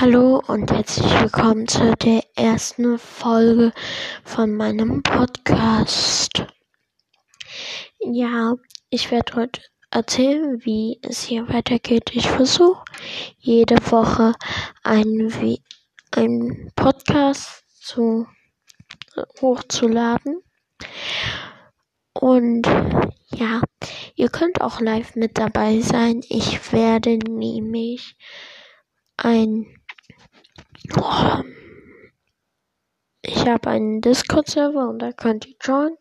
Hallo und herzlich willkommen zu der ersten Folge von meinem Podcast. Ja, ich werde heute erzählen, wie es hier weitergeht. Ich versuche jede Woche einen, einen Podcast zu, hochzuladen. Und ja, ihr könnt auch live mit dabei sein. Ich werde nämlich ein Ich habe einen Discord-Server und da könnt ihr joinen.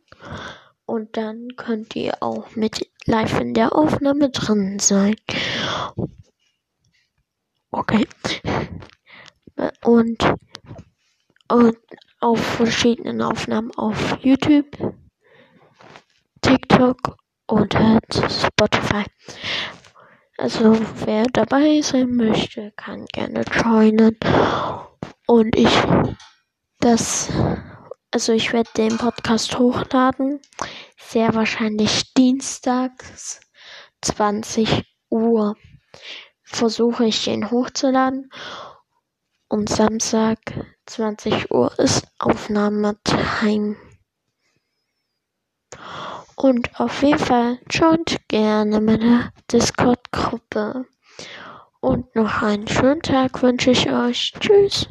Und dann könnt ihr auch mit live in der Aufnahme drin sein. Okay. Und, und auf verschiedenen Aufnahmen auf YouTube, TikTok und halt Spotify. Also wer dabei sein möchte, kann gerne joinen. Und ich das also ich werde den Podcast hochladen. Sehr wahrscheinlich dienstags 20 Uhr versuche ich den hochzuladen. Und Samstag 20 Uhr ist Aufnahmetime. Und auf jeden Fall schaut gerne meine Discord-Gruppe. Und noch einen schönen Tag wünsche ich euch. Tschüss.